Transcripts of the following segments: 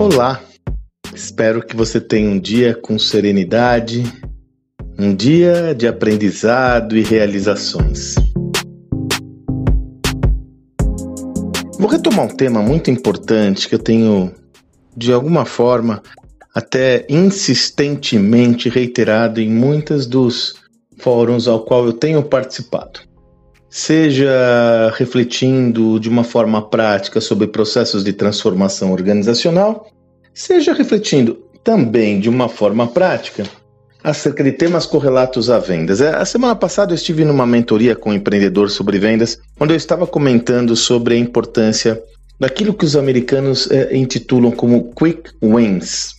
Olá, espero que você tenha um dia com serenidade, um dia de aprendizado e realizações. Vou retomar um tema muito importante que eu tenho, de alguma forma, até insistentemente reiterado em muitos dos fóruns ao qual eu tenho participado. Seja refletindo de uma forma prática sobre processos de transformação organizacional, seja refletindo também de uma forma prática acerca de temas correlatos a vendas. É, a semana passada eu estive numa mentoria com um empreendedor sobre vendas, onde eu estava comentando sobre a importância daquilo que os americanos é, intitulam como quick wins,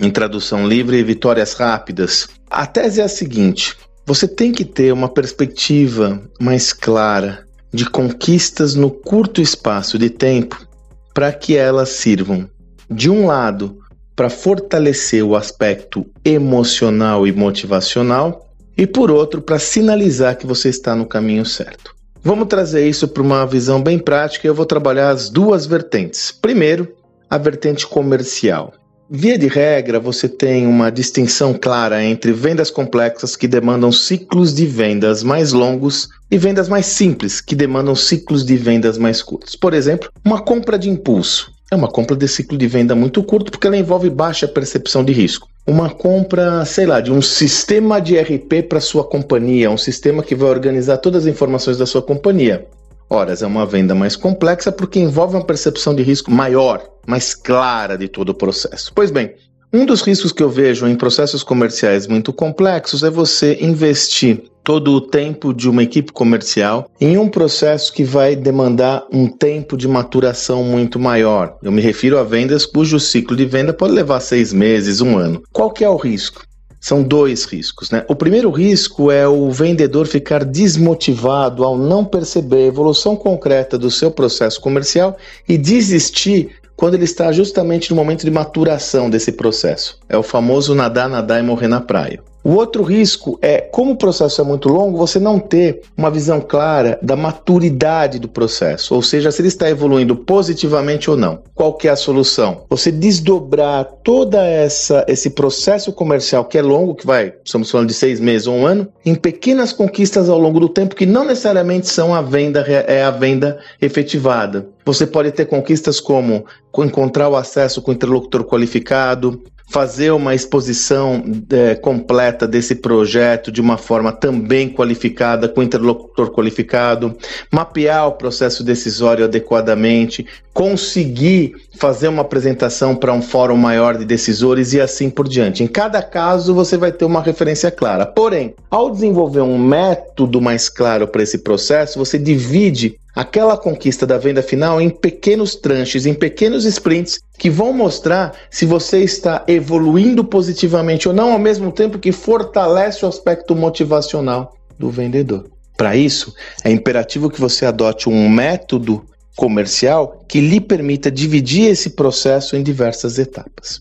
em tradução livre, vitórias rápidas. A tese é a seguinte: você tem que ter uma perspectiva mais clara de conquistas no curto espaço de tempo para que elas sirvam, de um lado, para fortalecer o aspecto emocional e motivacional, e por outro, para sinalizar que você está no caminho certo. Vamos trazer isso para uma visão bem prática e eu vou trabalhar as duas vertentes. Primeiro, a vertente comercial. Via de regra, você tem uma distinção clara entre vendas complexas que demandam ciclos de vendas mais longos e vendas mais simples que demandam ciclos de vendas mais curtos. Por exemplo, uma compra de impulso é uma compra de ciclo de venda muito curto porque ela envolve baixa percepção de risco. Uma compra, sei lá, de um sistema de RP para sua companhia, um sistema que vai organizar todas as informações da sua companhia. Horas é uma venda mais complexa porque envolve uma percepção de risco maior, mais clara de todo o processo. Pois bem, um dos riscos que eu vejo em processos comerciais muito complexos é você investir todo o tempo de uma equipe comercial em um processo que vai demandar um tempo de maturação muito maior. Eu me refiro a vendas cujo ciclo de venda pode levar seis meses, um ano. Qual que é o risco? São dois riscos, né? O primeiro risco é o vendedor ficar desmotivado ao não perceber a evolução concreta do seu processo comercial e desistir quando ele está justamente no momento de maturação desse processo. É o famoso nadar, nadar e morrer na praia. O outro risco é, como o processo é muito longo, você não ter uma visão clara da maturidade do processo, ou seja, se ele está evoluindo positivamente ou não. Qual que é a solução? Você desdobrar toda essa esse processo comercial que é longo, que vai, estamos falando de seis meses ou um ano, em pequenas conquistas ao longo do tempo que não necessariamente são a venda é a venda efetivada. Você pode ter conquistas como encontrar o acesso com o interlocutor qualificado, fazer uma exposição é, completa desse projeto de uma forma também qualificada, com interlocutor qualificado, mapear o processo decisório adequadamente, conseguir fazer uma apresentação para um fórum maior de decisores e assim por diante. Em cada caso, você vai ter uma referência clara. Porém, ao desenvolver um método mais claro para esse processo, você divide aquela conquista da venda final em pequenos tranches, em pequenos sprints que vão mostrar se você está evoluindo positivamente ou não, ao mesmo tempo que fortalece o aspecto motivacional do vendedor. Para isso, é imperativo que você adote um método comercial que lhe permita dividir esse processo em diversas etapas.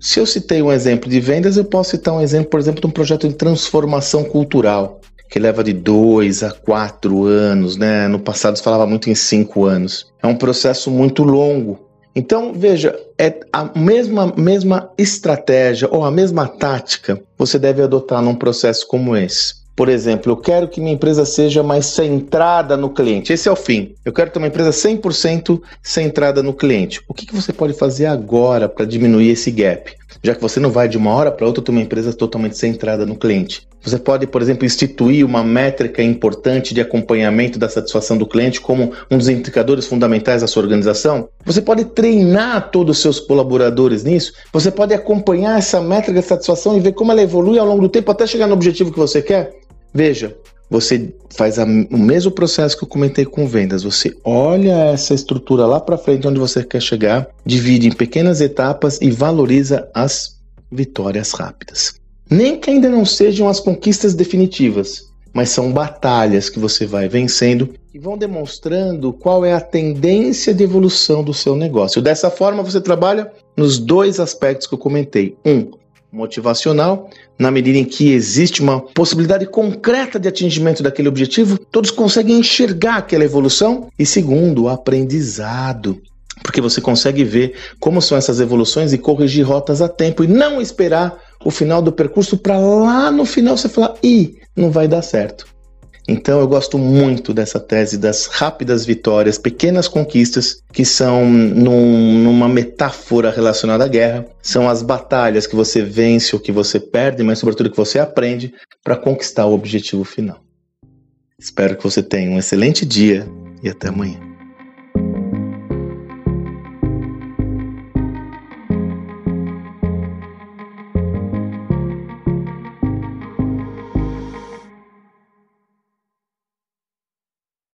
Se eu citei um exemplo de vendas, eu posso citar um exemplo, por exemplo, de um projeto de transformação cultural que leva de dois a quatro anos, né? No passado se falava muito em cinco anos. É um processo muito longo. Então, veja, é a mesma, mesma estratégia ou a mesma tática você deve adotar num processo como esse. Por exemplo, eu quero que minha empresa seja mais centrada no cliente. Esse é o fim. Eu quero ter uma empresa 100% centrada no cliente. O que, que você pode fazer agora para diminuir esse gap? Já que você não vai de uma hora para outra ter uma empresa totalmente centrada no cliente. Você pode, por exemplo, instituir uma métrica importante de acompanhamento da satisfação do cliente como um dos indicadores fundamentais da sua organização. Você pode treinar todos os seus colaboradores nisso. Você pode acompanhar essa métrica de satisfação e ver como ela evolui ao longo do tempo até chegar no objetivo que você quer. Veja, você faz a, o mesmo processo que eu comentei com vendas. Você olha essa estrutura lá para frente onde você quer chegar, divide em pequenas etapas e valoriza as vitórias rápidas. Nem que ainda não sejam as conquistas definitivas, mas são batalhas que você vai vencendo e vão demonstrando qual é a tendência de evolução do seu negócio. Dessa forma, você trabalha nos dois aspectos que eu comentei. Um, motivacional, na medida em que existe uma possibilidade concreta de atingimento daquele objetivo, todos conseguem enxergar aquela evolução. E segundo, o aprendizado. porque você consegue ver como são essas evoluções e corrigir rotas a tempo e não esperar o final do percurso para lá no final você falar, ih, não vai dar certo. Então eu gosto muito dessa tese das rápidas vitórias, pequenas conquistas que são num, numa metáfora relacionada à guerra, são as batalhas que você vence ou que você perde, mas sobretudo que você aprende para conquistar o objetivo final. Espero que você tenha um excelente dia e até amanhã.